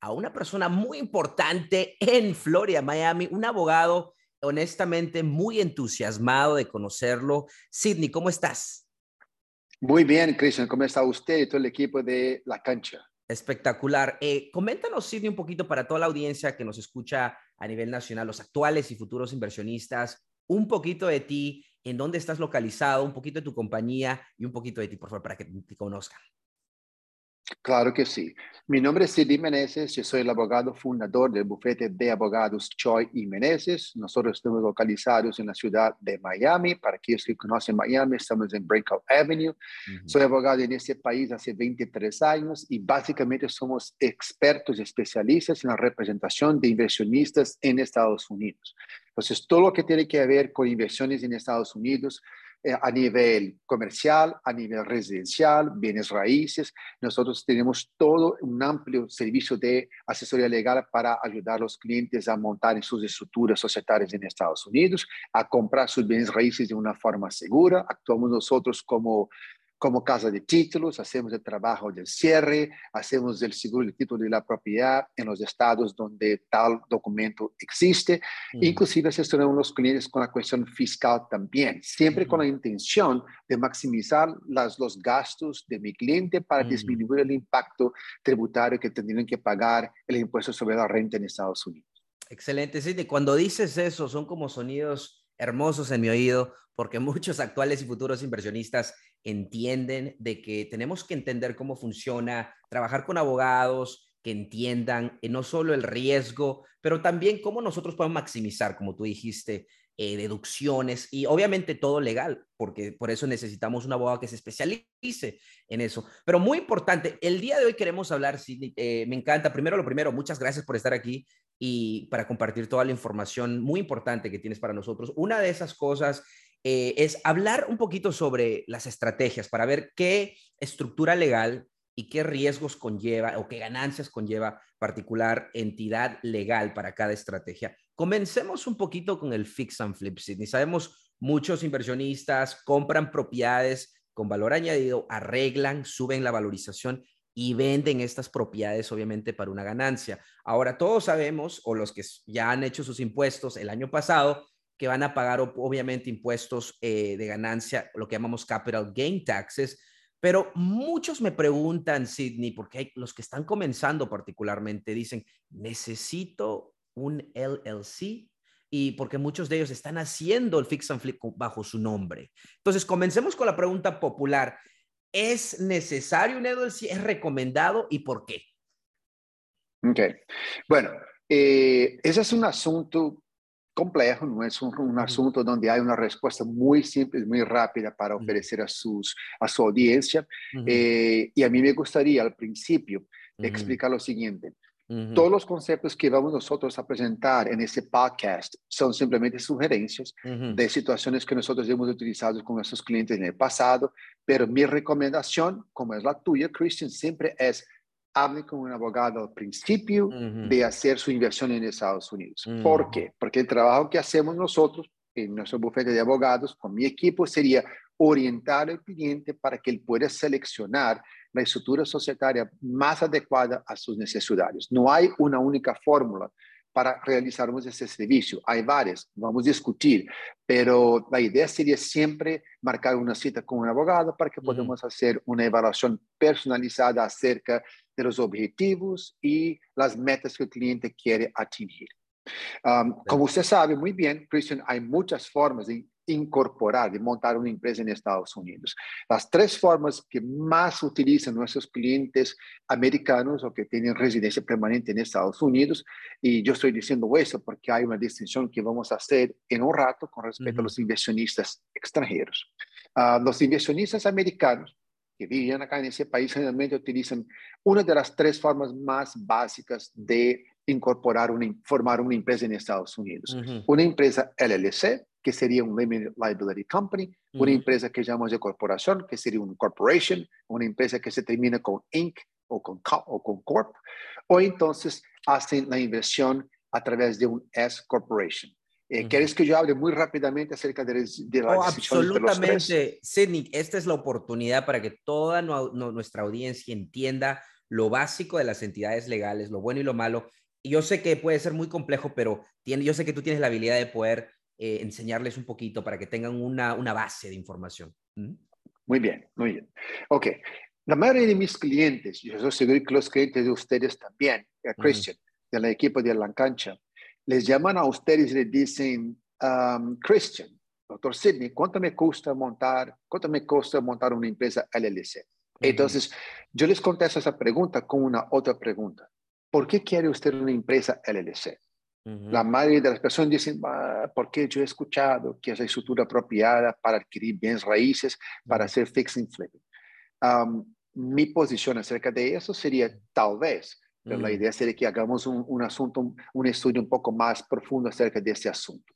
a una persona muy importante en Florida, Miami, un abogado honestamente muy entusiasmado de conocerlo. Sidney, ¿cómo estás? Muy bien, Cristian, ¿cómo está usted y todo el equipo de La Cancha? Espectacular. Eh, coméntanos, Sidney, un poquito para toda la audiencia que nos escucha a nivel nacional, los actuales y futuros inversionistas, un poquito de ti, en dónde estás localizado, un poquito de tu compañía y un poquito de ti, por favor, para que te conozcan. Claro que sí. Mi nombre es Sidney Meneses, yo soy el abogado fundador del bufete de abogados Choi y Meneses. Nosotros estamos localizados en la ciudad de Miami. Para aquellos que conocen Miami, estamos en Breakout Avenue. Soy abogado en este país hace 23 años y básicamente somos expertos especialistas en la representación de inversionistas en Estados Unidos. Entonces, todo lo que tiene que ver con inversiones en Estados Unidos, a nivel comercial, a nivel residencial, bienes raíces. Nosotros tenemos todo un amplio servicio de asesoría legal para ayudar a los clientes a montar sus estructuras societarias en Estados Unidos, a comprar sus bienes raíces de una forma segura. Actuamos nosotros como como casa de títulos, hacemos el trabajo del cierre, hacemos el seguro de título de la propiedad en los estados donde tal documento existe. Inclusive asesoramos a los clientes con la cuestión fiscal también, siempre con la intención de maximizar las, los gastos de mi cliente para disminuir el impacto tributario que tendrían que pagar el impuesto sobre la renta en Estados Unidos. Excelente, sí. Cuando dices eso, son como sonidos hermosos en mi oído, porque muchos actuales y futuros inversionistas entienden de que tenemos que entender cómo funciona, trabajar con abogados que entiendan eh, no solo el riesgo, pero también cómo nosotros podemos maximizar, como tú dijiste, eh, deducciones y obviamente todo legal, porque por eso necesitamos un abogado que se especialice en eso. Pero muy importante, el día de hoy queremos hablar, sí, eh, me encanta, primero lo primero, muchas gracias por estar aquí y para compartir toda la información muy importante que tienes para nosotros. Una de esas cosas eh, es hablar un poquito sobre las estrategias para ver qué estructura legal y qué riesgos conlleva o qué ganancias conlleva particular entidad legal para cada estrategia. Comencemos un poquito con el fix and flip, Sidney. Sabemos muchos inversionistas compran propiedades con valor añadido, arreglan, suben la valorización y venden estas propiedades obviamente para una ganancia. Ahora todos sabemos, o los que ya han hecho sus impuestos el año pasado, que van a pagar obviamente impuestos eh, de ganancia, lo que llamamos capital gain taxes. Pero muchos me preguntan, Sidney, porque hay los que están comenzando particularmente, dicen, necesito un LLC y porque muchos de ellos están haciendo el fix and flip bajo su nombre. Entonces, comencemos con la pregunta popular. ¿Es necesario un LLC? ¿Es recomendado y por qué? Ok. Bueno, eh, ese es un asunto complejo, no es un, asunto donde hay una respuesta muy simple, muy rápida para ofrecer a, sus, a su audiencia. Eh, y a mí me gustaría al principio explicar lo siguiente. Todos los conceptos que vamos nosotros a presentar en este podcast son simplemente sugerencias de situaciones que nosotros hemos utilizado con nuestros clientes en el pasado, pero mi recomendación, como es la tuya, Christian, siempre es hable con un abogado al principio de hacer su inversión en Estados Unidos. ¿Por qué? Porque el trabajo que hacemos nosotros en nuestro bufete de abogados con mi equipo sería orientar al cliente para que él pueda seleccionar la estructura societaria más adecuada a sus necesidades. No hay una única fórmula para realizarmos ese servicio. Hay varias, vamos a discutir, pero la idea sería siempre marcar una cita con un abogado para que podamos hacer una evaluación personalizada acerca de los objetivos y las metas que el cliente quiere atingir. Um, como usted sabe muy bien, Christian, hay muchas formas de incorporar, de montar una empresa en Estados Unidos. Las tres formas que más utilizan nuestros clientes americanos o que tienen residencia permanente en Estados Unidos, y yo estoy diciendo eso porque hay una distinción que vamos a hacer en un rato con respecto a los inversionistas extranjeros. Uh, los inversionistas americanos que viven acá en ese país generalmente utilizan una de las tres formas más básicas de incorporar, una, formar una empresa en Estados Unidos. Una empresa LLC, que sería un Limited Liability Company, una empresa que llamamos de corporación, que sería un corporation, una empresa que se termina con Inc. o con, o con Corp, o entonces hacen la inversión a través de un S Corporation. Eh, ¿Quieres que yo hable muy rápidamente acerca de, de la oh, Absolutamente, Sidney, esta es la oportunidad para que toda nuestra audiencia entienda lo básico de las entidades legales, lo bueno y lo malo. Y yo sé que puede ser muy complejo, pero tiene, yo sé que tú tienes la habilidad de poder eh, enseñarles un poquito para que tengan una, una base de información. Muy bien, muy bien. Ok, la mayoría de mis clientes, yo soy seguro que los clientes de ustedes también, a Christian, del equipo de La Cancha, les llaman a ustedes y les dicen, um, Christian, doctor Sidney, ¿cuánto me cuesta montar, cuánto me cuesta montar una empresa LLC? Entonces, yo les contesto esa pregunta con una otra pregunta. ¿Por qué quiere usted una empresa LLC? La mayoría de las personas dicen, ah, porque yo he escuchado que es la estructura apropiada para adquirir bienes raíces, para hacer fixing flipping. Um, mi posición acerca de eso sería tal vez, pero la idea sería que hagamos un, asunto, un, estudio un poco más profundo acerca de este asunto.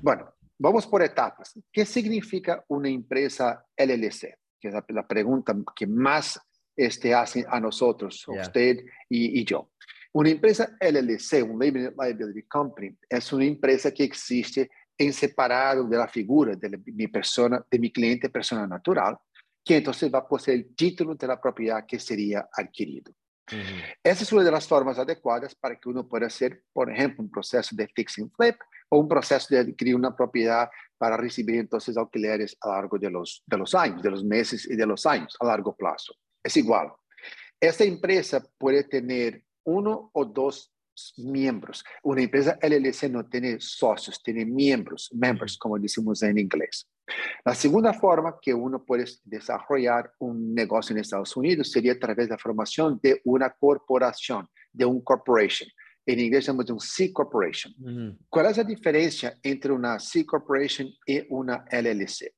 Bueno, vamos por etapas. ¿Qué significa una empresa LLC? Que es la, pregunta que más este, hace a nosotros, usted y, yo. Una empresa LLC, un Limited Liability Company, es una empresa que existe en separado de la figura de mi persona, de mi cliente persona natural, que entonces va a poseer el título de la propiedad que sería adquirido. Esa es una de las formas adecuadas para que uno pueda hacer, por ejemplo, un proceso de fixing flip o un proceso de adquirir una propiedad para recibir entonces alquileres a lo largo de los, de los años, de los meses y de los años, a largo plazo. Es igual. Esta empresa puede tener uno o dos miembros. Una empresa LLC no tiene socios, tiene miembros, members, como decimos en inglés. La segunda forma que uno puede desarrollar un negocio en Estados Unidos sería a través de la formación de una corporación, de un corporation. En inglés llamamos de un C corporation. ¿Cuál es la diferencia entre una C corporation y una LLC?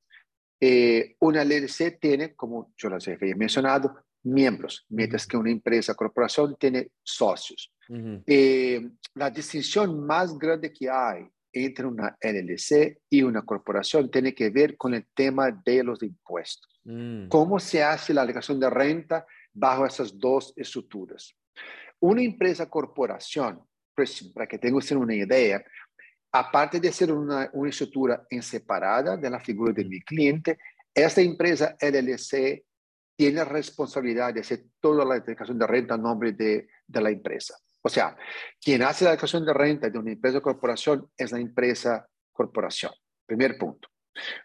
Eh, una LLC tiene, como yo les había mencionado, miembros, mientras que una empresa, corporación, tiene socios. Eh, la distinción más grande que hay entre una LLC y una corporación tiene que ver con el tema de los impuestos. Mm. ¿Cómo se hace la alegación de renta bajo esas dos estructuras? Una empresa corporación, para que tengan una idea, aparte de ser una, una estructura en separada de la figura de mi cliente, esta empresa LLC tiene responsabilidad de hacer toda la declaración de renta a nombre de, de la empresa. O sea, quien hace la declaración de renta de una empresa o corporación es la empresa corporación. Primer punto.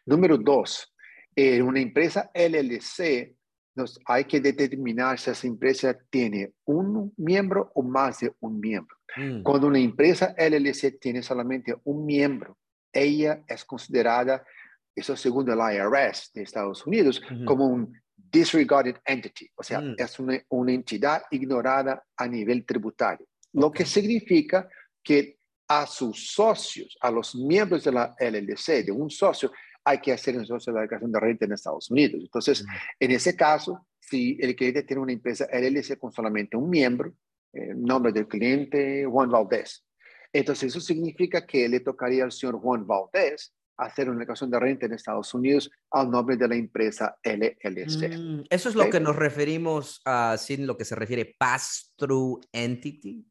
Número dos, en una empresa LLC nos, hay que determinar si esa empresa tiene un miembro o más de un miembro. Mm. Cuando una empresa LLC tiene solamente un miembro, ella es considerada, eso según el IRS de Estados Unidos, como un disregarded entity, o sea, mm. es una, una, entidad ignorada a nivel tributario, lo que significa que a sus socios, a los miembros de la LLC, de un socio, hay que hacer entonces la declaración de renta en Estados Unidos. Entonces, mm. en ese caso, si el cliente tiene una empresa LLC con solamente un miembro, el eh, nombre del cliente, Juan Valdés. Entonces, eso significa que le tocaría al señor Juan Valdés hacer una declaración de renta en Estados Unidos al nombre de la empresa LLC. Mm, eso es lo que nos referimos a, sin lo que se refiere pass-through entity.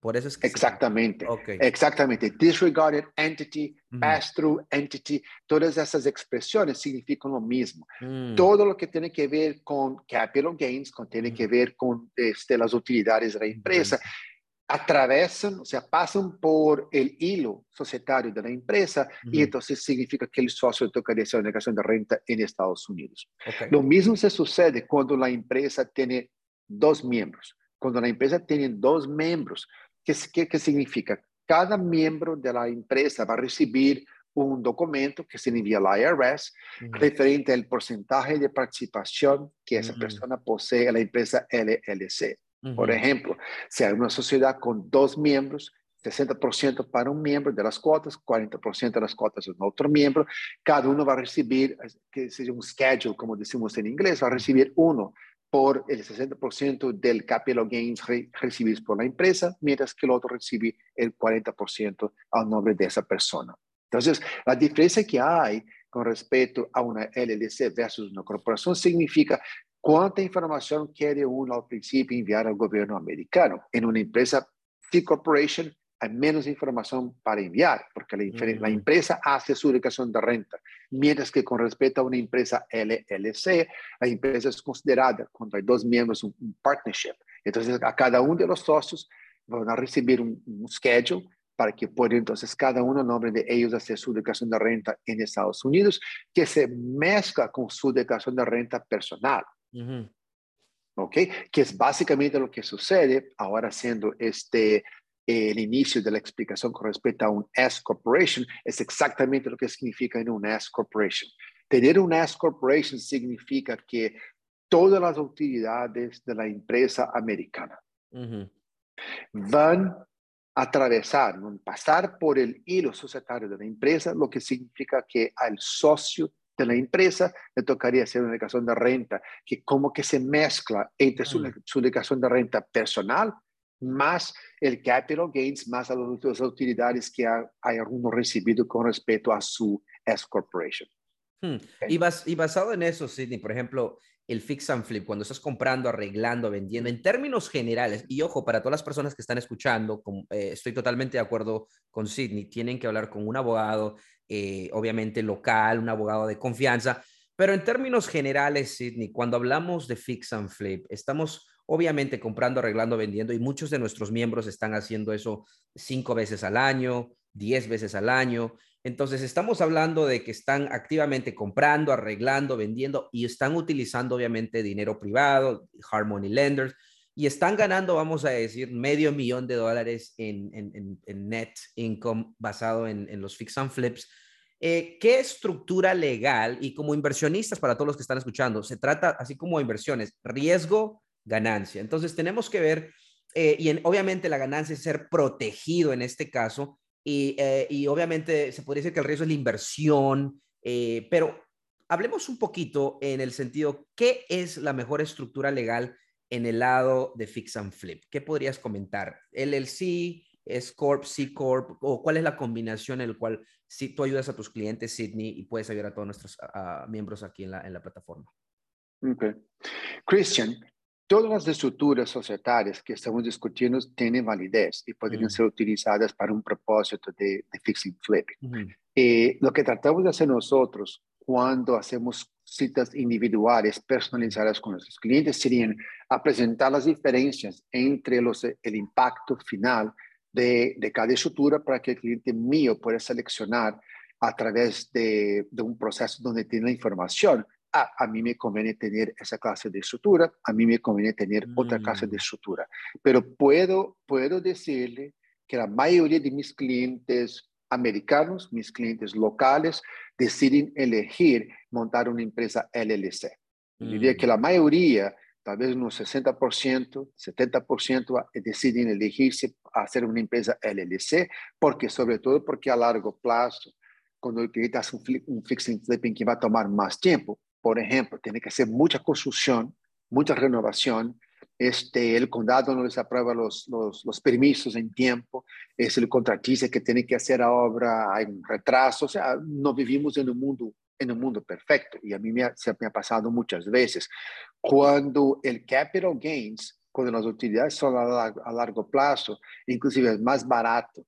Por eso es que exactamente, exactamente. Disregarded entity, pass-through entity, todas esas expresiones significan lo mismo. Mm. Todo lo que tiene que ver con capital gains, con, tiene que ver con este, las utilidades de la empresa, atravesan, o sea, pasan por el hilo societario de la empresa y entonces significa que el socio tocaría hacer una declaración de renta en Estados Unidos. Lo mismo se sucede cuando la empresa tiene dos miembros. Cuando la empresa tiene dos miembros, ¿qué, qué, qué significa? Cada miembro de la empresa va a recibir un documento que se envía al IRS referente al porcentaje de participación que esa persona posee en la empresa LLC. Por ejemplo, si hay una sociedad con dos miembros, 60% para un miembro de las cuotas, 40% de las cuotas de otro miembro, cada uno va a recibir, que sería un schedule, como decimos en inglés, va a recibir uno por el 60% del capital gains recibidos por la empresa, mientras que el otro recibe el 40% al nombre de esa persona. Entonces, la diferencia que hay con respecto a una LLC versus una corporación significa cuánta información quiere uno al principio enviar al gobierno americano. En una empresa C Corporation hay menos información para enviar, porque la, la, mm. empresa hace su declaración de renta, mientras que con respecto a una empresa LLC, la empresa es considerada, cuando hay dos miembros, un, partnership. Entonces, a cada uno de los socios van a recibir un, schedule para que pueda entonces cada uno, en nombre de ellos, hacer su declaración de renta en Estados Unidos, que se mezcla con su declaración de renta personal. ¿Ok? Que es básicamente lo que sucede ahora siendo este el inicio de la explicación con respecto a un S Corporation es exactamente lo que significa en un S Corporation. Tener un S Corporation significa que todas las utilidades de la empresa americana van a atravesar, van a pasar por el hilo societario de la empresa, lo que significa que al socio de la empresa le tocaría hacer una declaración de renta que como que se mezcla entre su, mm. su declaración de renta personal más el capital gains, más las utilidades que hay alguno recibido con respecto a su S Corporation. Hmm. Y, y, basado en eso, Sidney, por ejemplo, el fix and flip, cuando estás comprando, arreglando, vendiendo, en términos generales, y ojo, para todas las personas que están escuchando, eh, estoy totalmente de acuerdo con Sidney, tienen que hablar con un abogado, eh, obviamente local, un abogado de confianza, pero en términos generales, Sidney, cuando hablamos de fix and flip, estamos obviamente comprando, arreglando, vendiendo, y muchos de nuestros miembros están haciendo eso cinco veces al año, diez veces al año. Entonces, estamos hablando de que están activamente comprando, arreglando, vendiendo y están utilizando obviamente dinero privado, Harmony Lenders, y están ganando, vamos a decir, medio millón de dólares en, net income basado en, los fix and flips. Eh, ¿Qué estructura legal y como inversionistas para todos los que están escuchando? Se trata, así como inversiones, riesgo, ganancia. Entonces tenemos que ver, eh, y obviamente la ganancia es ser protegido en este caso, y, eh, y, obviamente se podría decir que el riesgo es la inversión, pero hablemos un poquito en el sentido, ¿qué es la mejor estructura legal en el lado de Fix and Flip? ¿Qué podrías comentar? ¿LLC, es Corp, C Corp, o cuál es la combinación en la cual si tú ayudas a tus clientes, Sydney, y puedes ayudar a todos nuestros miembros aquí en la, en la plataforma? Okay. Christian, Todas las estructuras societarias que estamos discutiendo tienen validez y podrían ser utilizadas para un propósito de, fixing flipping. Eh, lo que tratamos de hacer nosotros cuando hacemos citas individuales personalizadas con nuestros clientes serían a presentar las diferencias entre los, el impacto final de, de, cada estructura para que el cliente mío pueda seleccionar a través de, de un proceso donde tiene la información ah, a mí me conviene tener esa clase de estructura, a mí me conviene tener otra clase de mm. estructura. Pero puedo, puedo decirle que la mayoría de mis clientes americanos, mis clientes locales, deciden elegir montar una empresa LLC. Diría que la mm. mayoría, tal vez unos 60%, 70% deciden elegirse a hacer una empresa LLC, porque sobre todo porque a largo plazo, cuando el cliente hace un, un fixing flipping que va a tomar más tiempo, por ejemplo, tiene que hacer mucha construcción, mucha renovación. Este, el condado no les aprueba los, los, los permisos en tiempo, es el contratista que tiene que hacer la obra, hay un retraso, o sea, no vivimos en un mundo, en un mundo perfecto y a mí me ha, se me ha pasado muchas veces. Cuando el capital gains, cuando las utilidades son a a largo plazo, inclusive es más barato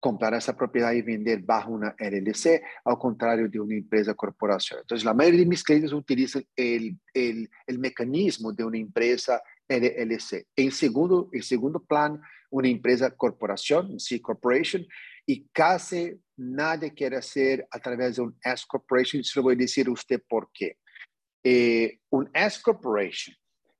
comprar esa propiedad y vender bajo una LLC, al contrario de una empresa corporación. Entonces, la mayoría de mis clientes utilizan el, el, el mecanismo de una empresa LLC. En segundo, el segundo plan, una empresa corporación, C Corporation, y casi nadie quiere hacer a través de un S Corporation. Se lo voy a decir a usted por qué. Eh, un S Corporation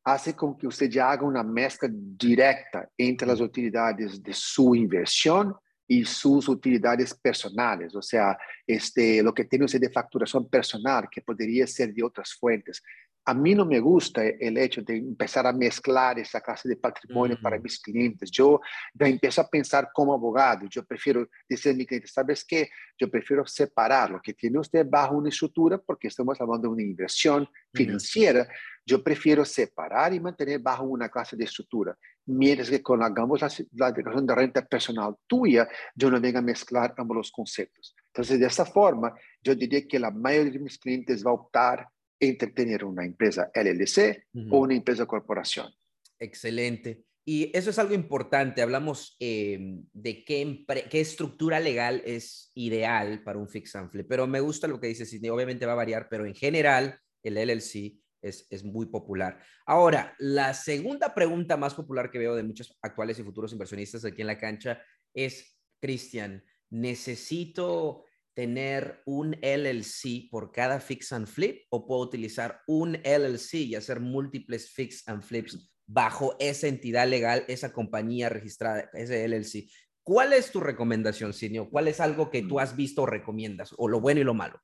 hace con que usted haga una mezcla directa entre las utilidades de su inversión y sus utilidades personales, o sea, este, lo que tiene usted de facturación personal, que podría ser de otras fuentes. A mí no me gusta el hecho de empezar a mezclar esa clase de patrimonio para mis clientes. Yo ya empiezo a pensar como abogado. Yo prefiero decir a mi cliente, ¿sabes qué? Yo prefiero separar lo que tiene usted bajo una estructura, porque estamos hablando de una inversión financiera. Yo prefiero separar y mantener bajo una clase de estructura. Mientras que cuando hagamos la, declaración de renta personal tuya, yo no venga a mezclar ambos los conceptos. Entonces, de esa forma, yo diría que la mayoría de mis clientes va a optar entre tener una empresa LLC o una empresa corporación. Excelente. Y eso es algo importante. Hablamos em, de qué, qué, estructura legal es ideal para un fix and flip, pero me gusta lo que dices, obviamente va a variar, pero en general el LLC es, es, muy popular. Ahora, la segunda pregunta más popular que veo de muchos actuales y futuros inversionistas aquí en la cancha es, Cristian, necesito tener un LLC por cada fix and flip o puedo utilizar un LLC y hacer múltiples fix and flips bajo esa entidad legal, esa compañía registrada, ese LLC? ¿Cuál es tu recomendación, Sinio? ¿Cuál es algo que tú has visto o recomiendas, o lo bueno y lo malo?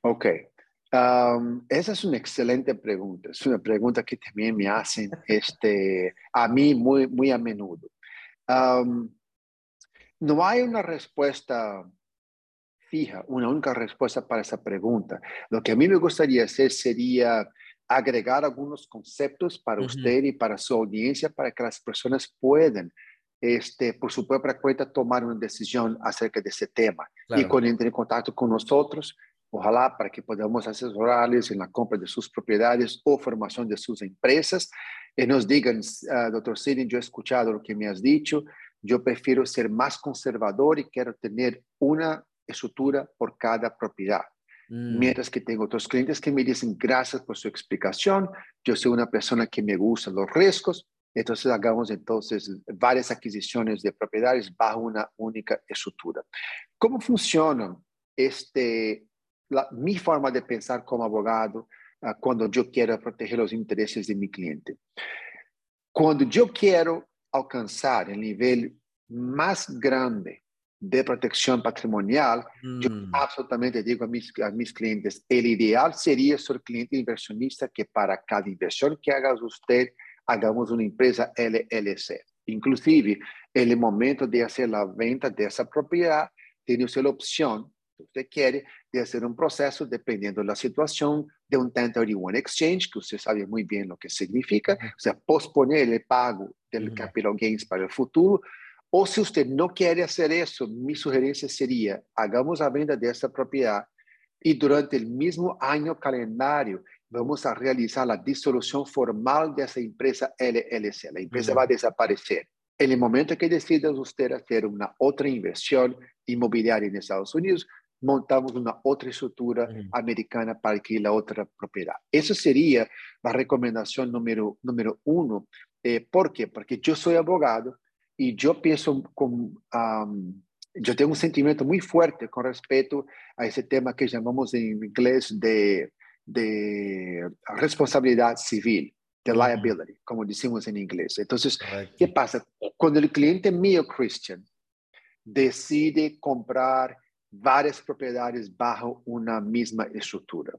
Ok. esa es una excelente pregunta. Es una pregunta que también me hacen este, a mí muy, muy a menudo. no hay una respuesta fija, una única respuesta para esa pregunta. Lo que a mí me gustaría hacer sería agregar algunos conceptos para usted y para su audiencia para que las personas puedan, este, por su propia cuenta, tomar una decisión acerca de ese tema. Y cuando entren en contacto con nosotros, ojalá para que podamos asesorarles en la compra de sus propiedades o formación de sus empresas, y nos digan, uh, doctor Sidney, yo he escuchado lo que me has dicho, yo prefiero ser más conservador y quiero tener una estructura por cada propiedad. Mm. Mientras que tengo otros clientes que me dicen gracias por su explicación, yo soy una persona que me gustan los riesgos, entonces hagamos entonces varias adquisiciones de propiedades bajo una única estructura. ¿Cómo funciona este, mi forma de pensar como abogado uh, cuando yo quiero proteger los intereses de mi cliente? Cuando yo quiero alcanzar el nivel más grande de protección patrimonial, yo mm. absolutamente digo a mis, a mis clientes, el ideal sería ser cliente inversionista que para cada inversión que haga usted, hagamos una empresa LLC. Inclusive, en el momento de hacer la venta de esa propiedad, tiene usted la opción, si usted quiere, de hacer un proceso dependiendo de la situación de un 1031 exchange, que usted sabe muy bien lo que significa, o sea, posponer el pago del capital gains para el futuro, o si usted no quiere hacer eso, mi sugerencia sería, hagamos la venta de esta propiedad y durante el mismo año calendario vamos a realizar la disolución formal de esa empresa LLC. La empresa va a desaparecer. En el momento que decida usted hacer una otra inversión inmobiliaria en Estados Unidos, montamos una otra estructura americana para adquirir la otra propiedad. Eso sería la recomendación número, número uno. Eh, ¿Por qué? Porque yo soy abogado y yo pienso con, yo tengo un sentimiento muy fuerte con respecto a ese tema que llamamos en inglés de, de responsabilidad civil, de liability, como decimos en inglés. Entonces, ¿qué pasa? Cuando el cliente mío, Christian, decide comprar varias propiedades bajo una misma estructura,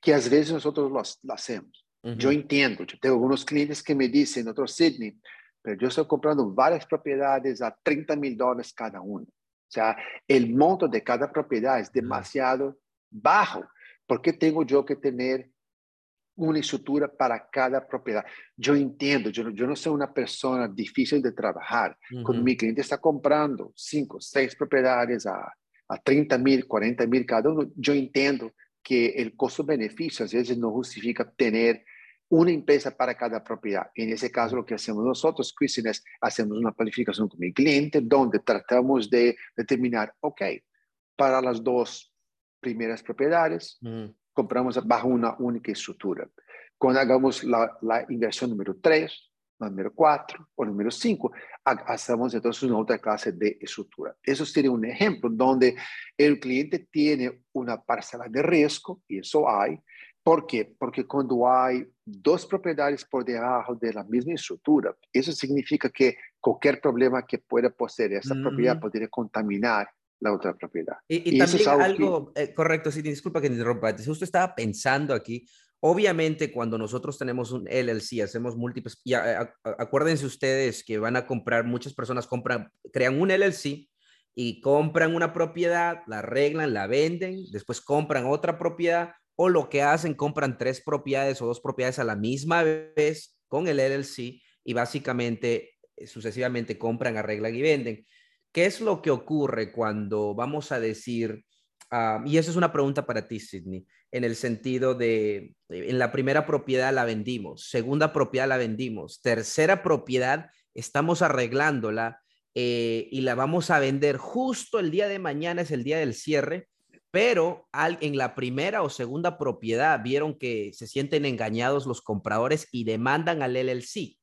que a veces nosotros lo, hacemos. Yo entiendo, yo tengo algunos clientes que me dicen, otro Sydney, pero yo estoy comprando varias propiedades a 30 mil dólares cada una. O sea, el monto de cada propiedad es demasiado bajo. ¿Por qué tengo yo que tener una estructura para cada propiedad? Yo entiendo, yo, yo no soy una persona difícil de trabajar. Cuando mi cliente está comprando 5, 6 propiedades a, a 30 mil, 40 mil cada uno, yo entiendo que el costo-beneficio a veces no justifica tener una empresa para cada propiedad. En ese caso, lo que hacemos nosotros, Christian, es hacemos una planificación con mi cliente donde tratamos de determinar, ok, para las dos primeras propiedades, compramos bajo una única estructura. Cuando hagamos la, la inversión número 3, número 4 o número 5, hacemos entonces una otra clase de estructura. Eso sería un ejemplo donde el cliente tiene una parcela de riesgo, y eso hay, ¿Por qué? Porque cuando hay dos propiedades por debajo de la misma estructura, eso significa que cualquier problema que pueda poseer esa propiedad podría contaminar la otra propiedad. Y, también algo, eh, correcto, sí, disculpa que interrumpa, usted estaba pensando aquí, Obviamente, cuando nosotros tenemos un LLC, hacemos múltiples, y acuérdense ustedes que van a comprar, muchas personas compran, crean un LLC y compran una propiedad, la arreglan, la venden, después compran otra propiedad o lo que hacen, compran tres propiedades o dos propiedades a la misma vez con el LLC y básicamente eh, sucesivamente compran, arreglan y venden. ¿Qué es lo que ocurre cuando vamos a decir, ah, y esa es una pregunta para ti, Sidney, en el sentido de, en la primera propiedad la vendimos, segunda propiedad la vendimos, tercera propiedad estamos arreglándola eh, y la vamos a vender justo el día de mañana, es el día del cierre, pero en la primera o segunda propiedad vieron que se sienten engañados los compradores y demandan al LLC.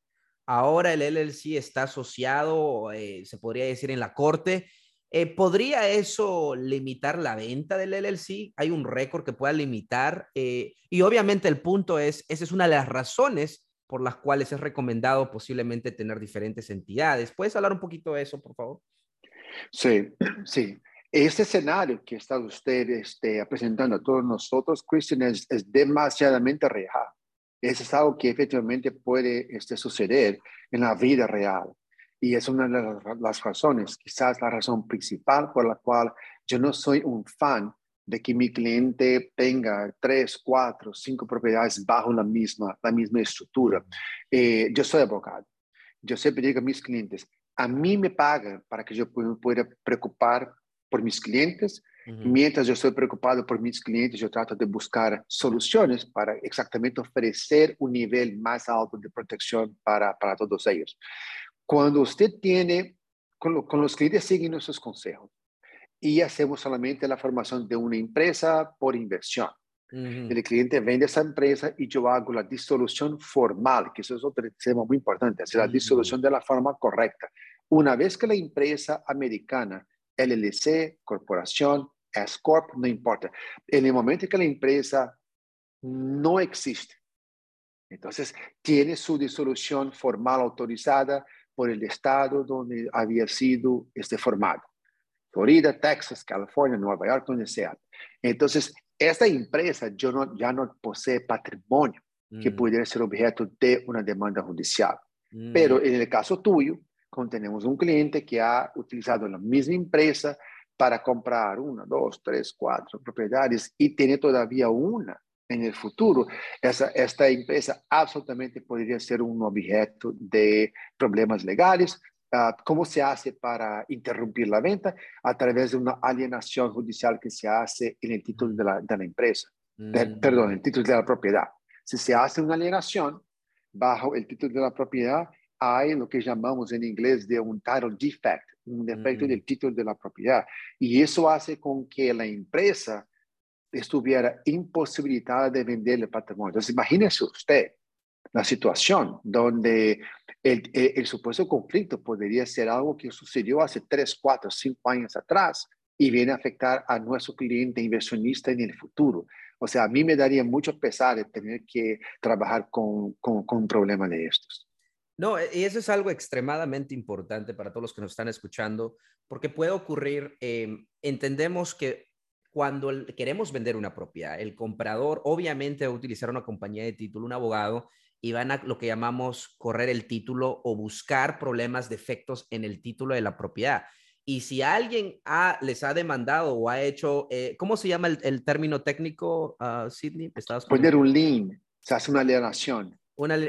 Ahora el LLC está asociado, eh, se podría decir, en la corte. Eh, ¿Podría eso limitar la venta del LLC? ¿Hay un récord que pueda limitar? Eh, y obviamente el punto es, esa es una de las razones por las cuales es recomendado posiblemente tener diferentes entidades. ¿Puedes hablar un poquito de eso, por favor? Sí, sí. Este escenario que está usted este, presentando a todos nosotros, Christian, es, es demasiadamente real. Es algo que efectivamente puede este, suceder en la vida real. Y es una de las razones, quizás la razón principal por la cual yo no soy un fan de que mi cliente tenga tres, cuatro, cinco propiedades bajo la misma, la misma estructura. Eh, yo soy abogado. Yo siempre digo a mis clientes, a mí me pagan para que yo pueda preocupar por mis clientes, Mientras yo estoy preocupado por mis clientes, yo trato de buscar soluciones para exactamente ofrecer un nivel más alto de protección para, para todos ellos. Cuando usted tiene, con, con los clientes siguen nuestros consejos y hacemos solamente la formación de una empresa por inversión. El cliente vende esa empresa y yo hago la disolución formal, que eso es otro tema muy importante, hacer la disolución de la forma correcta. Una vez que la empresa americana, LLC, corporación, S Corp, no importa. En el momento que la empresa no existe, entonces tiene su disolución formal autorizada por el estado donde había sido este formado. Florida, Texas, California, Nueva York, donde sea. Entonces, esta empresa ya no, ya no posee patrimonio que mm. pudiera ser objeto de una demanda judicial. Mm. Pero en el caso tuyo, tenemos un cliente que ha utilizado la misma empresa para comprar una, dos, tres, cuatro propiedades y tiene todavía una en el futuro, esa, esta empresa absolutamente podría ser un objeto de problemas legales. Uh, ¿Cómo se hace para interrumpir la venta? A través de una alienación judicial que se hace en el título de la, de la empresa, mm. perdón, el título de la propiedad. Si se hace una alienación bajo el título de la propiedad, hay lo que llamamos en inglés de un title defect, un defecto mm. del título de la propiedad. Y eso hace con que la empresa estuviera imposibilitada de vender el patrimonio. Entonces, imagínese usted la situación donde el, el, supuesto conflicto podría ser algo que sucedió hace 3, 4, 5 años atrás y viene a afectar a nuestro cliente inversionista en el futuro. O sea, a mí me daría mucho pesar de tener que trabajar con, con, con un problema de estos. No, e, y eso es algo extremadamente importante para todos los que nos están escuchando, porque puede ocurrir, em, entendemos que cuando queremos vender una propiedad, el comprador obviamente va a utilizar una compañía de título, un abogado, y van a lo que llamamos correr el título o buscar problemas, defectos en el título de la propiedad. Y si alguien les ha demandado o ha hecho, eh, ¿cómo se llama el, término técnico, uh, Sidney? Poner un lien, se hace una alienación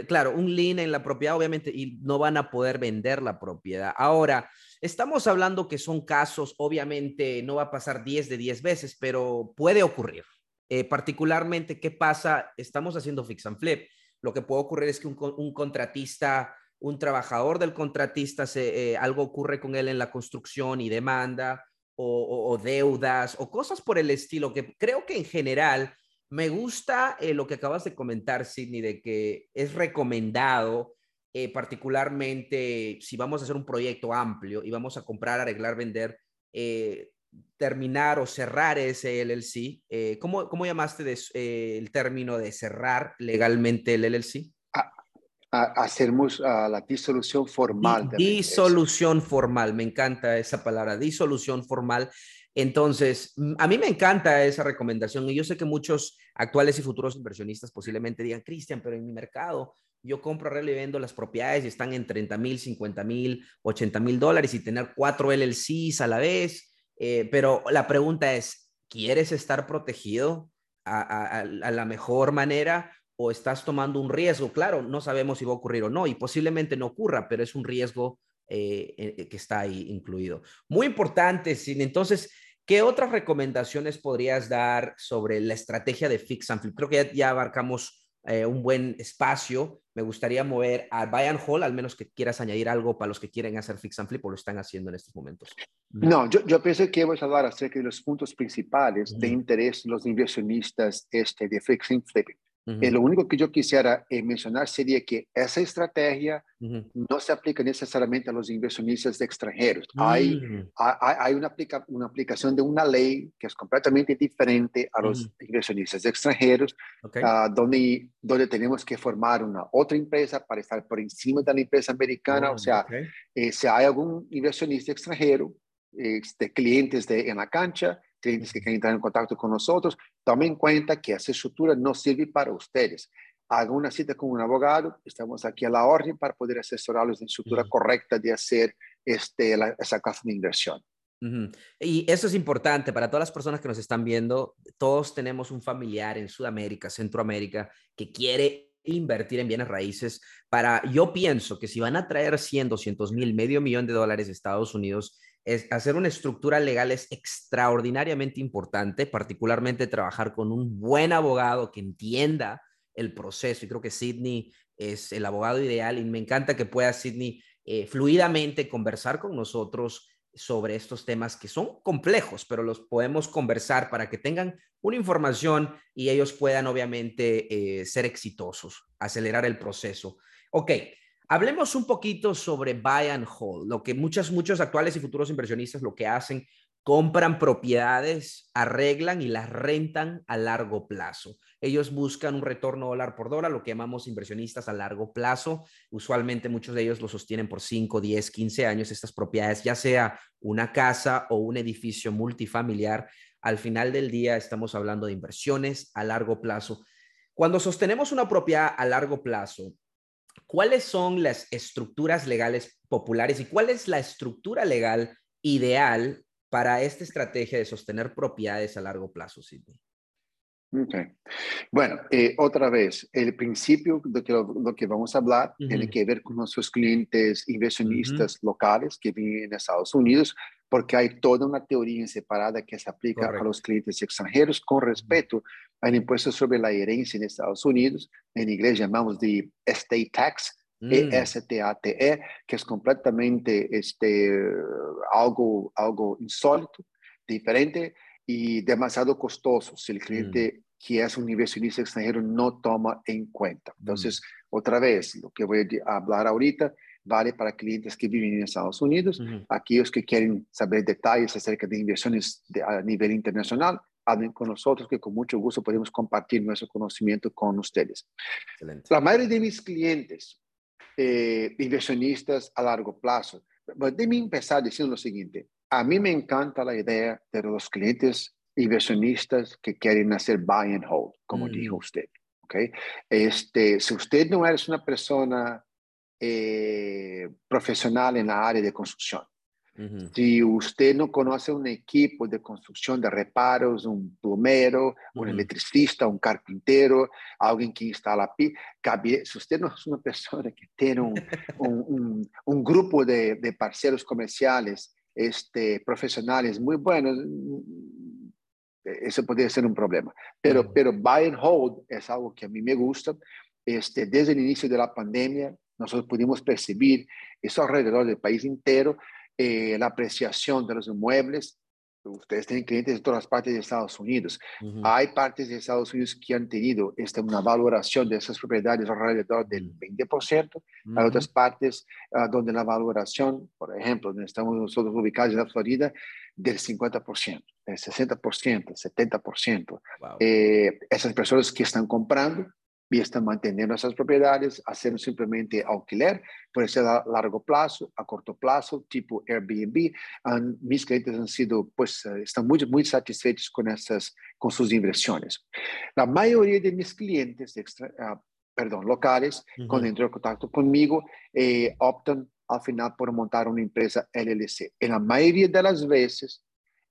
claro, un lien en la propiedad, obviamente, y no van a poder vender la propiedad. Ahora, estamos hablando que son casos, obviamente, no va a pasar 10 de 10 veces, pero puede ocurrir. Eh, particularmente, ¿qué pasa? Estamos haciendo fix and flip. Lo que puede ocurrir es que un, contratista, un trabajador del contratista, se, eh, algo ocurre con él en la construcción y demanda, o, o deudas, o cosas por el estilo, que creo que en general me gusta eh, lo que acabas de comentar, Sidney, de que es recomendado, eh, particularmente si vamos a hacer un proyecto amplio y vamos a comprar, arreglar, vender, eh, terminar o cerrar ese LLC. ¿cómo, ¿cómo, llamaste el término de cerrar legalmente el LLC? hacemos la disolución formal. disolución formal, me encanta esa palabra, disolución formal Entonces, mm, a mí me encanta esa recomendación y yo sé que muchos actuales y futuros inversionistas posiblemente digan, Cristian, pero en mi mercado yo compro, arreglo y vendo las propiedades y están en 30 mil, 50 mil, 80 mil dólares y tener cuatro LLCs a la vez. Eh, pero la pregunta es, ¿quieres estar protegido a, la mejor manera o estás tomando un riesgo? Claro, no sabemos si va a ocurrir o no y posiblemente no ocurra, pero es un riesgo eh, eh, que está ahí incluido. Muy importante, entonces, ¿qué otras recomendaciones podrías dar sobre la estrategia de Fix and Flip? Creo que ya abarcamos eh, un buen espacio. Me gustaría mover a Bayern Hall, al menos que quieras añadir algo para los que quieren hacer fix and flip o lo están haciendo en estos momentos. No, yo, yo pensé que vamos a hablar acerca de los puntos principales de interés de los inversionistas este, de fix and flip. Eh, lo único que yo quisiera eh, mencionar sería que esa estrategia no se aplica necesariamente a los inversionistas extranjeros. Hay, mm. hay, una, aplica, una, aplicación de una ley que es completamente diferente a los inversionistas extranjeros, ah, donde, donde tenemos que formar una otra empresa para estar por encima de la empresa americana. o oh, sea, eh, si hay algún inversionista extranjero, este, clientes de, en la cancha, clientes que quieren entrar en contacto con nosotros, tomen en cuenta que esa estructura no sirve para ustedes. Hagan una cita con un abogado, estamos aquí a la orden para poder asesorarlos en la estructura correcta de hacer este, esa casa de inversión. Y eso es importante para todas las personas que nos están viendo. Todos tenemos un familiar en Sudamérica, Centroamérica, que quiere invertir en bienes raíces para, yo pienso que si van a traer 100, 200 mil, medio millón de dólares de Estados Unidos, hacer una estructura legal es extraordinariamente importante, particularmente trabajar con un buen abogado que entienda el proceso. Y creo que Sidney es el abogado ideal y me encanta que pueda Sidney eh, fluidamente conversar con nosotros sobre estos temas que son complejos, pero los podemos conversar para que tengan una información y ellos puedan obviamente eh, ser exitosos, acelerar el proceso. Ok, Hablemos un poquito sobre buy and hold, lo que muchos, muchos actuales y futuros inversionistas lo que hacen, compran propiedades, arreglan y las rentan a largo plazo. Ellos buscan un retorno dólar por dólar, lo que llamamos inversionistas a largo plazo. Usualmente muchos de ellos lo sostienen por 5, 10, 15 años, estas propiedades, ya sea una casa o un edificio multifamiliar. Al final del día estamos hablando de inversiones a largo plazo. Cuando sostenemos una propiedad a largo plazo, ¿cuáles son las estructuras legales populares y cuál es la estructura legal ideal para esta estrategia de sostener propiedades a largo plazo, Sidney? Okay. Bueno, eh, otra vez, el principio de que lo, que vamos a hablar tiene que ver con nuestros clientes inversionistas locales que viven en Estados Unidos, porque hay toda una teoría separada que se aplica a los clientes extranjeros con respecto al impuesto sobre la herencia en Estados Unidos. En inglés llamamos de estate tax, mm. E-S-T-A-T-E, e, que es completamente este, algo, algo insólito, diferente y demasiado costoso si el cliente mm. que es un inversionista extranjero no toma en cuenta. Entonces, mm. otra vez, lo que voy a hablar ahorita vale para clientes que viven en Estados Unidos, aquellos que quieren saber detalles acerca de inversiones a nivel internacional, hablen con nosotros que con mucho gusto podemos compartir nuestro conocimiento con ustedes. La mayoría de mis clientes, eh, inversionistas a largo plazo, déjenme empezar diciendo lo siguiente, a mí me encanta la idea de los clientes inversionistas que quieren hacer buy and hold, como mm. dijo usted. ¿okay? Este, si usted no es una persona eh, profesional en la área de construcción, si usted no conoce un equipo de construcción de reparos, un plomero, un electricista, un carpintero, alguien que instala pi, si usted no es una persona que tiene un, un, un, grupo de, de parceros comerciales este, profesionales muy buenos, eso podría ser un problema. Pero, pero buy and hold es algo que a mí me gusta. Este, desde el inicio de la pandemia, nosotros pudimos percibir eso alrededor del país entero, eh, la apreciación de los inmuebles, ustedes tienen clientes de todas partes de Estados Unidos. Hay partes de Estados Unidos que han tenido esta, una valoración de esas propiedades alrededor del 20%. Hay otras partes ah, donde la valoración, por ejemplo, donde estamos nosotros ubicados en la Florida, del 50%, del 60%, 70%. Eh, esas personas que están comprando y están manteniendo esas propiedades, haciendo simplemente alquiler, puede ser a largo plazo, a corto plazo, tipo Airbnb. mis clientes han sido, pues, eh, están muy, muy satisfechos con, esas, con sus inversiones. La mayoría de mis clientes, extra, uh, perdón, locales, cuando entran en contacto conmigo, eh, optan al final por montar una empresa LLC. En la mayoría de las veces,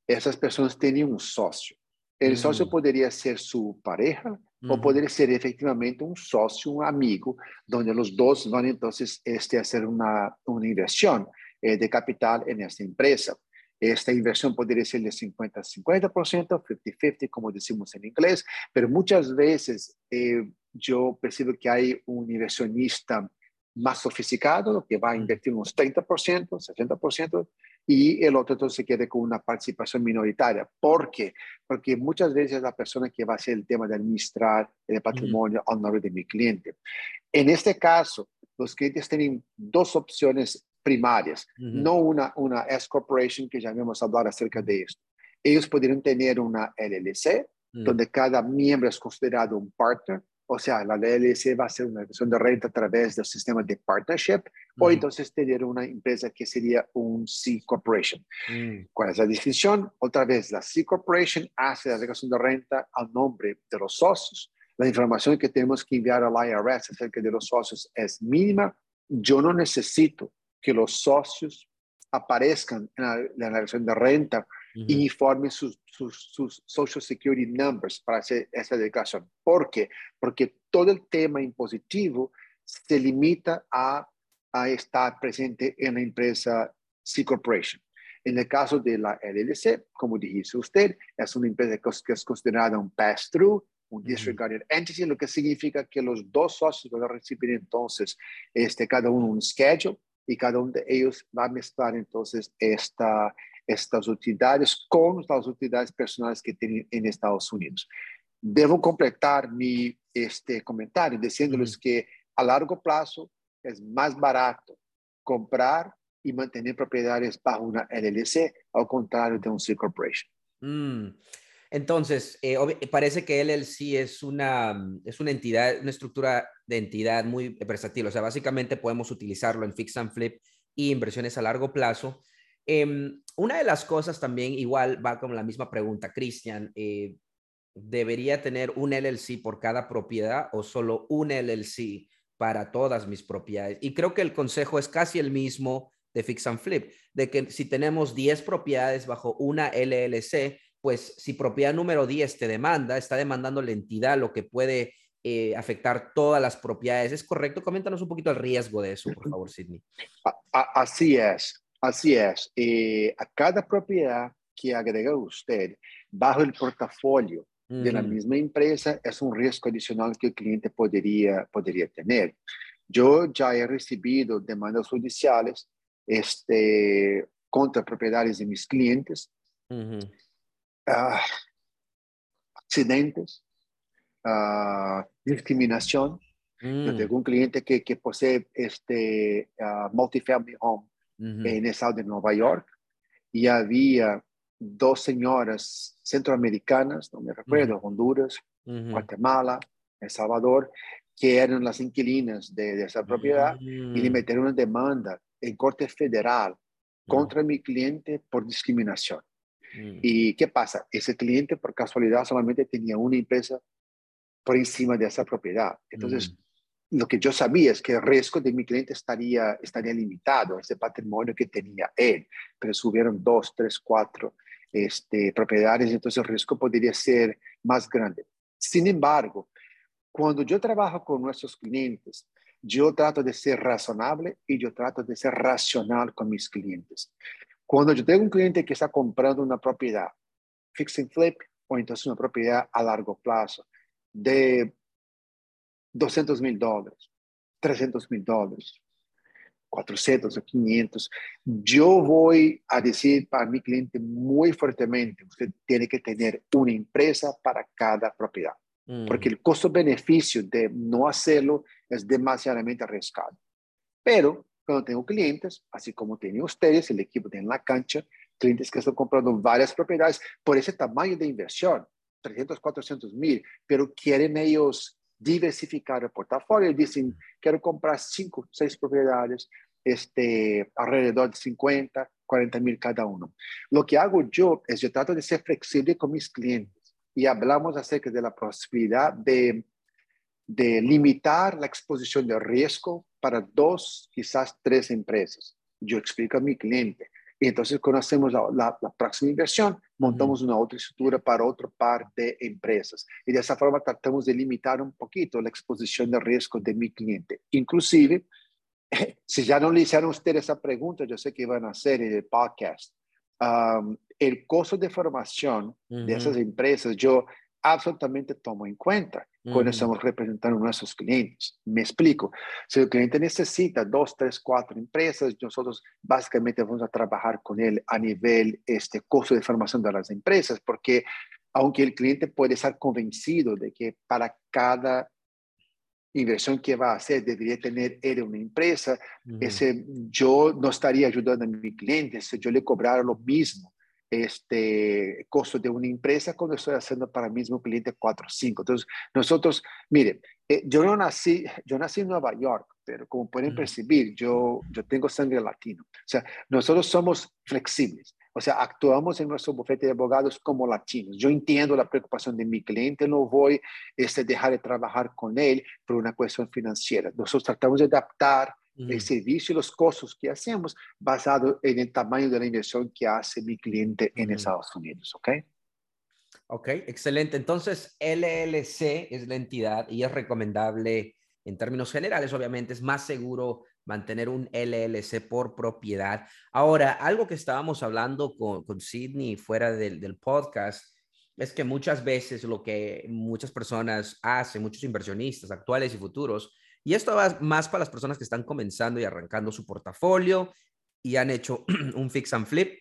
esas personas tienen un socio. El socio podría ser su pareja, o poder ser efectivamente un socio, un amigo, donde los dos van entonces este, a hacer una, una inversión eh, de capital en esta empresa. Esta inversión podría ser de 50-50%, 50-50, como decimos en inglés, pero muchas veces eh, yo percibo que hay un inversionista más sofisticado que va a invertir unos 30%, 60%, y el otro entonces se quede con una participación minoritaria. ¿Por qué? Porque muchas veces la persona que va a hacer el tema de administrar el patrimonio al nombre de mi cliente. En este caso, los clientes tienen dos opciones primarias, no una, una S Corporation, que ya habíamos hablado acerca de esto. Ellos podrían tener una LLC, donde cada miembro es considerado un partner, o sea, la LLC va a ser una inversión de renta a través del sistema de partnership, o entonces tener una empresa que sería un C Corporation. Mm. ¿Cuál es la distinción? Otra vez, la C Corporation hace la declaración de renta al nombre de los socios. La información que tenemos que enviar al IRS acerca de los socios es mínima. Yo no necesito que los socios aparezcan en la, en la declaración de renta y informe sus, sus, Social Security Numbers para hacer esa declaración. ¿Por qué? Porque todo el tema impositivo se limita a, a estar presente en la empresa C Corporation. En el caso de la LLC, como dijiste usted, es una empresa que es considerada un pass-through, un disregarded entity, lo que significa que los dos socios van a recibir entonces este, cada uno un schedule y cada uno de ellos va a mezclar entonces esta, estas utilidades con las utilidades personales que tienen en Estados Unidos. Debo completar mi este comentario diciéndoles que a largo plazo es más barato comprar y mantener propiedades bajo una LLC al contrario de un C Corporation. Mm. Entonces, eh, parece que LLC es una, es una entidad, una estructura de entidad muy versátil. O sea, básicamente podemos utilizarlo en fix and flip y inversiones a largo plazo. Em, una de las cosas también, igual va con la misma pregunta, Cristian, eh, ¿debería tener un LLC por cada propiedad o solo un LLC para todas mis propiedades? Y creo que el consejo es casi el mismo de Fix and Flip, de que si tenemos 10 propiedades bajo una LLC, pues si propiedad número 10 te demanda, está demandando la entidad, lo que puede eh, afectar todas las propiedades. ¿Es correcto? Coméntanos un poquito el riesgo de eso, por favor, Sidney. Así es. Así es, eh, a cada propiedad que agrega usted bajo el portafolio de la misma empresa es un riesgo adicional que el cliente podría, podría tener. Yo ya he recibido demandas judiciales este, contra propiedades de mis clientes, ah, accidentes, ah, discriminación. Yo mm. tengo un cliente que, que posee este uh, multifamily home en el estado de Nueva York y había dos señoras centroamericanas, no me recuerdo, Honduras, Guatemala, El Salvador, que eran las inquilinas de, esa propiedad y le mm. metieron una demanda en corte federal contra mi cliente por discriminación. Mm. ¿Y qué pasa? Ese cliente por casualidad solamente tenía una empresa por encima de esa propiedad. Entonces, mm lo que yo sabía es que el riesgo de mi cliente estaría, estaría limitado, ese patrimonio que tenía él, pero si hubieran dos, tres, cuatro este, propiedades, entonces el riesgo podría ser más grande. Sin embargo, cuando yo trabajo con nuestros clientes, yo trato de ser razonable y yo trato de ser racional con mis clientes. Cuando yo tengo un cliente que está comprando una propiedad, fix and flip, o entonces una propiedad a largo plazo, de 200 mil dólares, 300 mil dólares, 400 o 500. Yo voy a decir para mi cliente muy fuertemente, usted tiene que tener una empresa para cada propiedad, porque mm. el costo-beneficio de no hacerlo es demasiadamente arriesgado. Pero cuando tengo clientes, así como tienen ustedes, el equipo tiene la cancha, clientes que están comprando varias propiedades por ese tamaño de inversión, 300, 400 mil, pero quieren ellos diversificar el portafolio dicen, quiero comprar cinco, seis propiedades, este, alrededor de 50, 40 mil cada uno. Lo que hago yo es yo trato de ser flexible con mis clientes y hablamos acerca de la posibilidad de, de limitar la exposición de riesgo para dos, quizás tres empresas. Yo explico a mi cliente. Y entonces, cuando hacemos la, próxima inversión, montamos una otra estructura para otro par de empresas. Y de esa forma tratamos de limitar un poquito la exposición de riesgo de mi cliente. Inclusive, si ya no le hicieron ustedes esa pregunta, yo sé que van a hacer en el podcast. el costo de formación de esas empresas, yo absolutamente tomo en cuenta cuando estamos representando a nuestros clientes. Me explico. Si el cliente necesita dos, tres, cuatro empresas, nosotros básicamente vamos a trabajar con él a nivel este costo de formación de las empresas, porque aunque el cliente puede estar convencido de que para cada inversión que va a hacer debería tener él una empresa, ese, yo no estaría ayudando a mi cliente si yo le cobrara lo mismo este costo de una empresa cuando estoy haciendo para el mismo cliente 4 o 5. Entonces, nosotros, mire, eh, yo no nací, yo nací en Nueva York, pero como pueden percibir, yo, yo tengo sangre latino. O sea, nosotros somos flexibles. O sea, actuamos en nuestro bufete de abogados como latinos. Yo entiendo la preocupación de mi cliente, no voy este, dejar de trabajar con él por una cuestión financiera. Nosotros tratamos de adaptar el servicio y los costos que hacemos basado en el tamaño de la inversión que hace mi cliente en Estados Unidos, ¿ok? Ok, excelente. Entonces, LLC es la entidad y es recomendable en términos generales, obviamente, es más seguro mantener un LLC por propiedad. Ahora, algo que estábamos hablando con, con Sidney fuera del, del podcast es que muchas veces lo que muchas personas hacen, muchos inversionistas actuales y futuros, y esto va más para las personas que están comenzando y arrancando su portafolio y han hecho un fix and flip.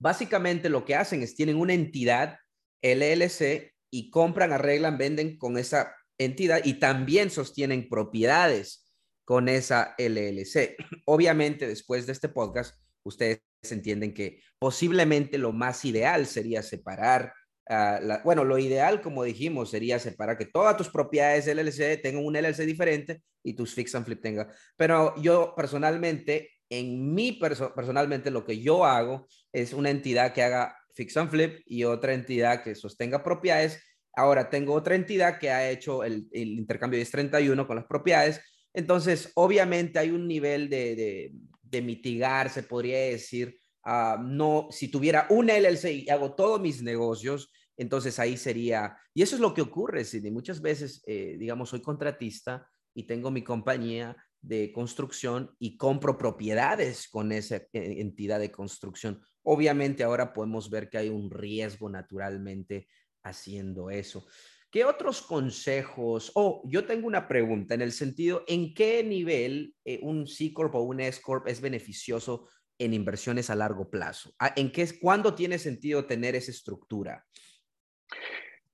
Básicamente lo que hacen es tienen una entidad LLC y compran, arreglan, venden con esa entidad y también sostienen propiedades con esa LLC. Obviamente, después de este podcast, ustedes entienden que posiblemente lo más ideal sería separar Ah, bueno, lo ideal, como dijimos, sería separar que todas tus propiedades LLC tengan un LLC diferente y tus fix and flip tengan. Pero yo personalmente, en mí personalmente, lo que yo hago es una entidad que haga fix and flip y otra entidad que sostenga propiedades. Ahora tengo otra entidad que ha hecho el, intercambio de 31 con las propiedades. Entonces, obviamente hay un nivel de, de, mitigar, se podría decir, ah, no, si tuviera un LLC y hago todos mis negocios, entonces ahí sería, y eso es lo que ocurre, Sidney. Muchas veces, eh, digamos, soy contratista y tengo mi compañía de construcción y compro propiedades con esa eh, entidad de construcción. Obviamente ahora podemos ver que hay un riesgo naturalmente haciendo eso. ¿Qué otros consejos? Oh, yo tengo una pregunta en el sentido, ¿en qué nivel eh, un C Corp o un S Corp es beneficioso en inversiones a largo plazo? Ah, ¿En qué, cuándo tiene sentido tener esa estructura?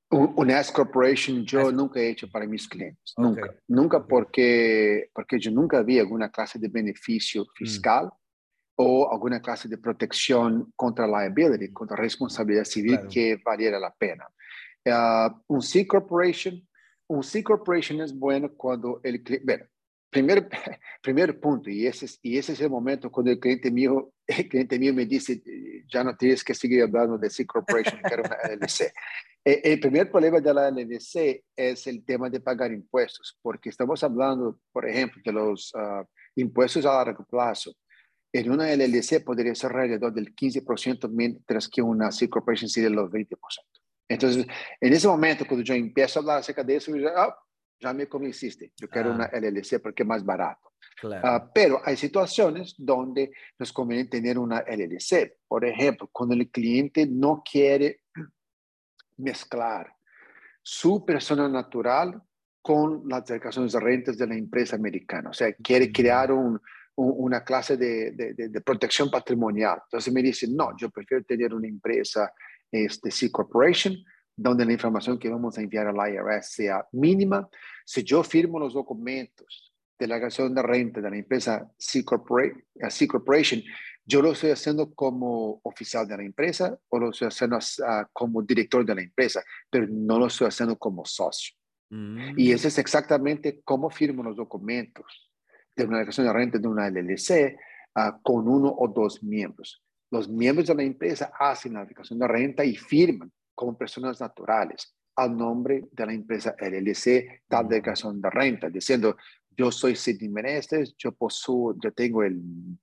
Un S Corporation yo nunca he hecho para mis clientes, nunca, nunca porque, porque yo nunca vi alguna clase de beneficio mm. fiscal o alguna clase de protección contra liability, contra responsabilidad civil que valiera la pena. Uh, un C Corporation, un C Corporation es bueno cuando el cliente, bueno, primer, primer punto, y ese, y ese es el momento cuando el cliente mío, el cliente mío me dice, ya no tienes que seguir hablando de C Corporation, que era una LLC. Eh, el primer problema de la LLC es el tema de pagar impuestos, porque estamos hablando, por ejemplo, de los ah, impuestos a largo plazo. En una LLC podría ser alrededor del 15%, mientras que una C Corporation sería los 20%. Entonces, en ese momento, cuando yo empiezo a hablar acerca de eso, yo, ah, ya me convenciste, yo quiero una ah. LLC porque es más barato. pero hay situaciones donde nos conviene tener una LLC. Por ejemplo, cuando el cliente no quiere mezclar su persona natural con las declaraciones de rentas de la empresa americana. O sea, quiere crear un, una clase de, de, protección patrimonial. Entonces me dice, no, yo prefiero tener una empresa este, C Corporation, donde la información que vamos a enviar al IRS sea mínima. Si yo firmo los documentos de la declaración de renta de la empresa C Corporation yo lo estoy haciendo como oficial de la empresa o lo estoy haciendo uh, como director de la empresa, pero no lo estoy haciendo como socio. Y eso es exactamente cómo firmo los documentos de una declaración de renta de una LLC ah, con uno o dos miembros. Los miembros de la empresa hacen la declaración de renta y firman como personas naturales al nombre de la empresa LLC tal declaración de renta, diciendo, yo soy Sidney Meneses, yo poseo, yo tengo el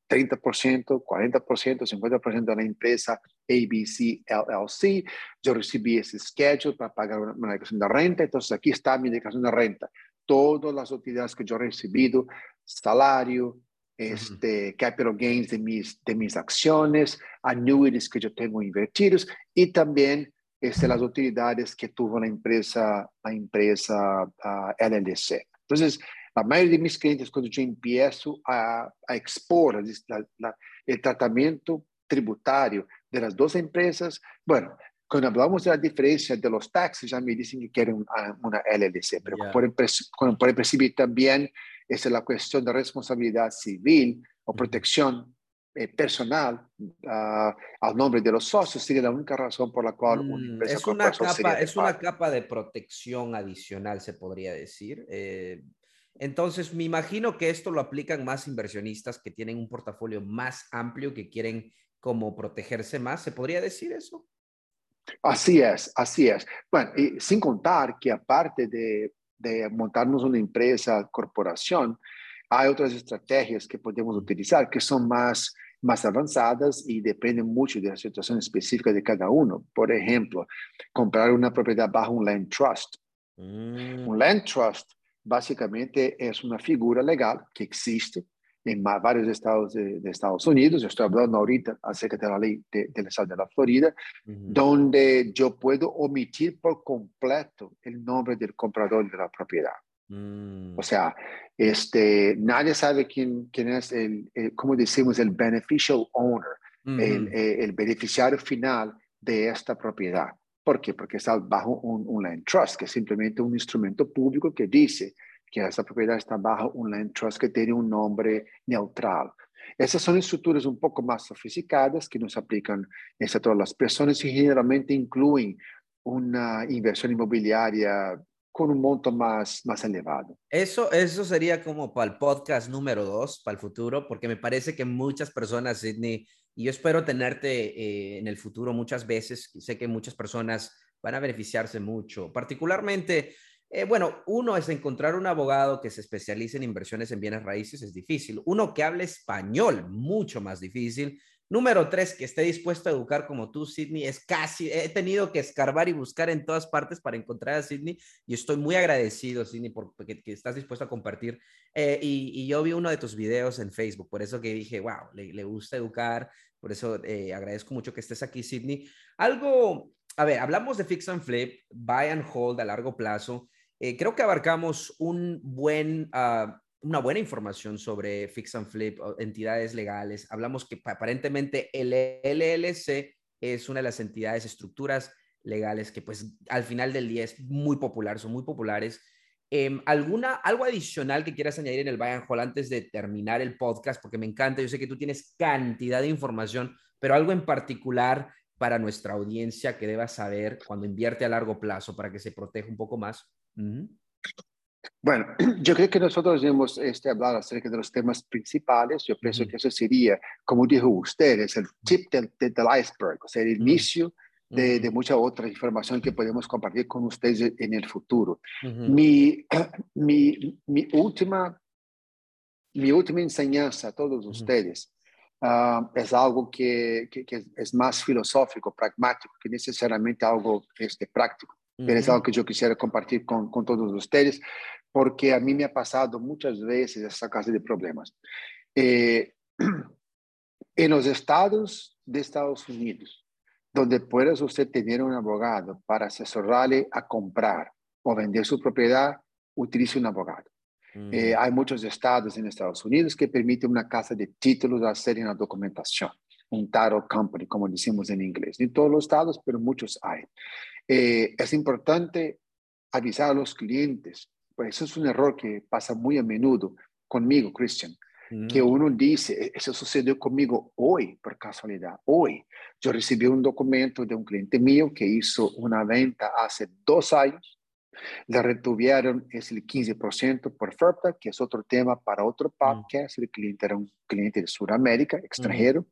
30%, 40%, 50% de la empresa ABC LLC, yo recibí ese schedule para pagar una, declaración de renta, entonces aquí está mi declaración de renta. Todas las utilidades que yo he recibido, salario, este, capital gains de mis, de mis acciones, annuities que yo tengo invertidos y también este, las utilidades que tuvo la empresa, la empresa uh, LLC. Entonces, la mayoría de mis clientes, cuando yo empiezo a, a expor la, la, el tratamiento tributario de las dos empresas, bueno, cuando hablamos de la diferencia de los taxes, ya me dicen que quieren una, una LLC, pero yeah. pueden, pueden percibir también es la cuestión de responsabilidad civil o protección eh, personal uh, al nombre de los socios sería la única razón por la cual una mm, empresa es una capa es una capa de protección adicional se podría decir eh, entonces, me imagino que esto lo aplican más inversionistas que tienen un portafolio más amplio, que quieren como protegerse más. ¿Se podría decir eso? Así es, así es. Bueno, y sin contar que aparte de, de montarnos una empresa, corporación, hay otras estrategias que podemos utilizar que son más, más avanzadas y dependen mucho de la situación específica de cada uno. Por ejemplo, comprar una propiedad bajo un land trust. Mm. Un land trust básicamente es una figura legal que existe en varios estados de, de Estados Unidos. Estoy hablando ahorita acerca de la ley de, del estado de la Florida, -huh. donde yo puedo omitir por completo el nombre del comprador de la propiedad. Mm. O sea, este, nadie sabe quién, quién es el, el, como decimos, el beneficial owner, -huh. el, el, beneficiario final de esta propiedad. ¿Por qué? Porque está bajo un, un, land trust, que es simplemente un instrumento público que dice que esa propiedad está bajo un land trust que tiene un nombre neutral. Esas son estructuras un poco más sofisticadas que nos aplican a todas las personas y generalmente incluyen una inversión inmobiliaria con un monto más, más elevado. Eso, eso sería como para el podcast número dos, para el futuro, porque me parece que muchas personas, Sidney, y yo espero tenerte eh, en el futuro muchas veces. Sé que muchas personas van a beneficiarse mucho. Particularmente, eh, bueno, uno es encontrar un abogado que se especialice en inversiones en bienes raíces, es difícil. Uno que hable español, mucho más difícil. Número tres, que esté dispuesto a educar como tú, Sidney. Es casi, he tenido que escarbar y buscar en todas partes para encontrar a Sidney y estoy muy agradecido, Sidney, por que, que estás dispuesto a compartir. Eh, y, y, yo vi uno de tus videos en Facebook, por eso que dije, wow, le, le gusta educar, por eso eh, agradezco mucho que estés aquí, Sidney. Algo, a ver, hablamos de fix and flip, buy and hold a largo plazo. Eh, creo que abarcamos un buen... Uh, una buena información sobre Fix and Flip, entidades legales. Hablamos que aparentemente el LLC es una de las entidades, estructuras legales que pues al final del día es muy popular, son muy populares. Eh, ¿alguna, ¿Algo adicional que quieras añadir en el Bayern Hall antes de terminar el podcast? Porque me encanta, yo sé que tú tienes cantidad de información, pero algo en particular para nuestra audiencia que deba saber cuando invierte a largo plazo para que se proteja un poco más. Uh -huh. Bueno, yo creo que nosotros hemos este, hablado acerca de los temas principales. Yo pienso uh -huh. que eso sería, como dijo usted, es el tip del, del iceberg, o sea, el uh -huh. inicio de, de, mucha otra información que podemos compartir con ustedes en el futuro. mi, mi, mi, última, mi última enseñanza a todos ustedes uh, es algo que, que, que, es más filosófico, pragmático, que necesariamente algo este, práctico. Pero es algo que yo quisiera compartir con, con todos ustedes, porque a mí me ha pasado muchas veces esa clase de problemas. Eh, en los estados de Estados Unidos, donde puedes usted tener un abogado para asesorarle a comprar o vender su propiedad, utilice un abogado. Mm. Eh, hay muchos estados en Estados Unidos que permiten una casa de títulos hacer una documentación, un title company, como decimos en inglés. En todos los estados, pero muchos hay. Eh, es importante avisar a los clientes, pues eso es un error que pasa muy a menudo conmigo, Christian, mm. que uno dice, eso sucedió conmigo hoy, por casualidad, hoy. Yo recibí un documento de un cliente mío que hizo una venta hace dos años Le retuvieron es el 15% por FERPA, que es otro tema para otro mm. podcast. El cliente era un cliente de Sudamérica, extranjero,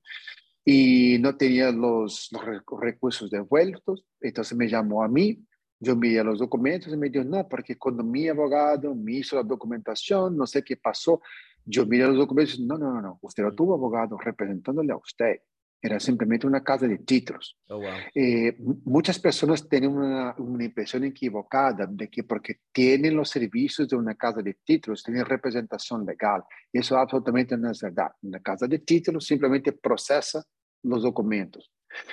y no tenía los, los recursos devueltos. Entonces me llamó a mí, yo envié los documentos y me dijo, no, porque cuando mi abogado me hizo la documentación, no sé qué pasó, yo miré los documentos, no, no, no, no, usted no tuvo abogado representándole a usted era simplemente una casa de títulos. Oh, eh, muchas personas tienen una, una, impresión equivocada de que porque tienen los servicios de una casa de títulos, tienen representación legal. Eso absolutamente no es verdad. Una casa de títulos simplemente procesa los documentos.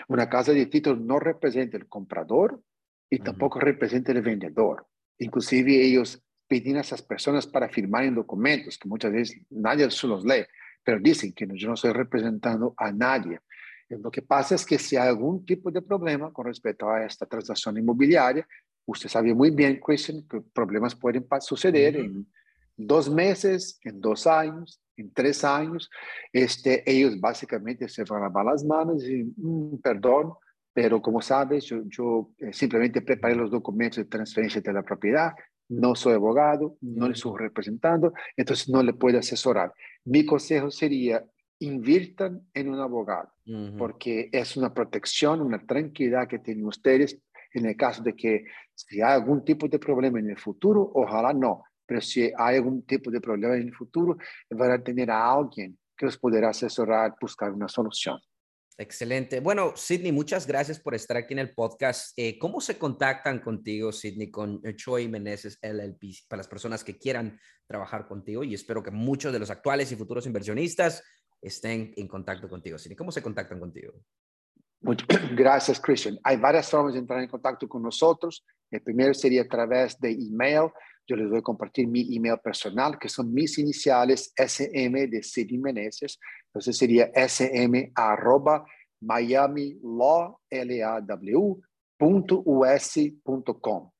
Una casa de títulos no representa el comprador y tampoco representa el vendedor. Inclusive ellos piden a esas personas para firmar en documentos que muchas veces nadie se los lee, pero dicen que yo no estoy representando a nadie. Lo que pasa es que si hay algún tipo de problema con respecto a esta transacción inmobiliaria, usted sabe muy bien, Christian, que problemas pueden suceder en dos meses, en dos años, en tres años. Este, ellos básicamente se van a lavar las manos y, mm, perdón, pero como sabes, yo, yo eh, simplemente preparé los documentos de transferencia de la propiedad, no soy abogado, no le estoy representando, entonces no le puedo asesorar. Mi consejo sería inviertan en un abogado, porque es una protección, una tranquilidad que tienen ustedes en el caso de que si hay algún tipo de problema en el futuro, ojalá no, pero si hay algún tipo de problema en el futuro, van a tener a alguien que los podrá asesorar, buscar una solución. Excelente. Bueno, Sidney, muchas gracias por estar aquí en el podcast. Eh, ¿Cómo se contactan contigo, Sidney, con Choi Meneses LLP, para las personas que quieran trabajar contigo? Y espero que muchos de los actuales y futuros inversionistas estén en contacto contigo. Sidney, ¿cómo se contactan contigo? Gracias, Christian. Hay varias formas de entrar en contacto con nosotros. El primero sería a través de email. Yo les voy a compartir mi email personal, que son mis iniciales SM de Sidney Meneses. Entonces sería sm arroba miamilaw.us.com.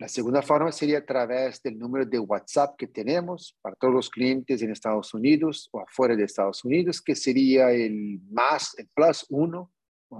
La segunda forma sería a través del número de WhatsApp que tenemos para todos los clientes en Estados Unidos o afuera de Estados Unidos, que sería el más, el plus uno,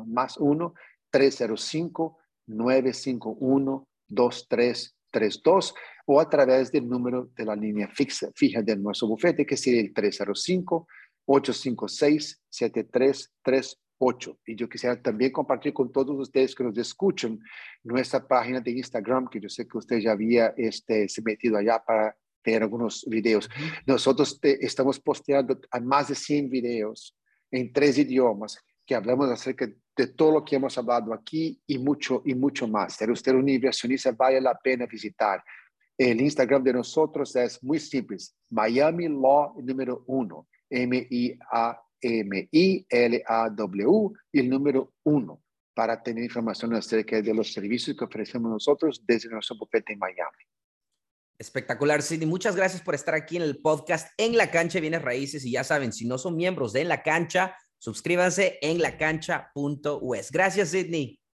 más uno, 305-951-2332, o a través del número de la línea fixa, fija de nuestro bufete, que sería el 305-856-7338. 8. Y yo quisiera también compartir con todos ustedes que nos escuchan nuestra página de Instagram, que yo sé que usted ya había este, se metido allá para ver algunos videos. Nosotros estamos posteando a más de 100 videos en tres idiomas que hablamos acerca de todo lo que hemos hablado aquí y mucho, y mucho más. Si usted un inversionista, vale la pena visitar. El Instagram de nosotros es muy simple, Miami Law número uno, M-I-A M-I-L-A-W y el número uno para tener información acerca de los servicios que ofrecemos nosotros desde nuestro bufete en Miami. Espectacular, Sidney. Muchas gracias por estar aquí en el podcast En la Cancha Bienes Raíces. Y ya saben, si no son miembros de En la Cancha, suscríbanse en lacancha.us. Gracias, Sidney.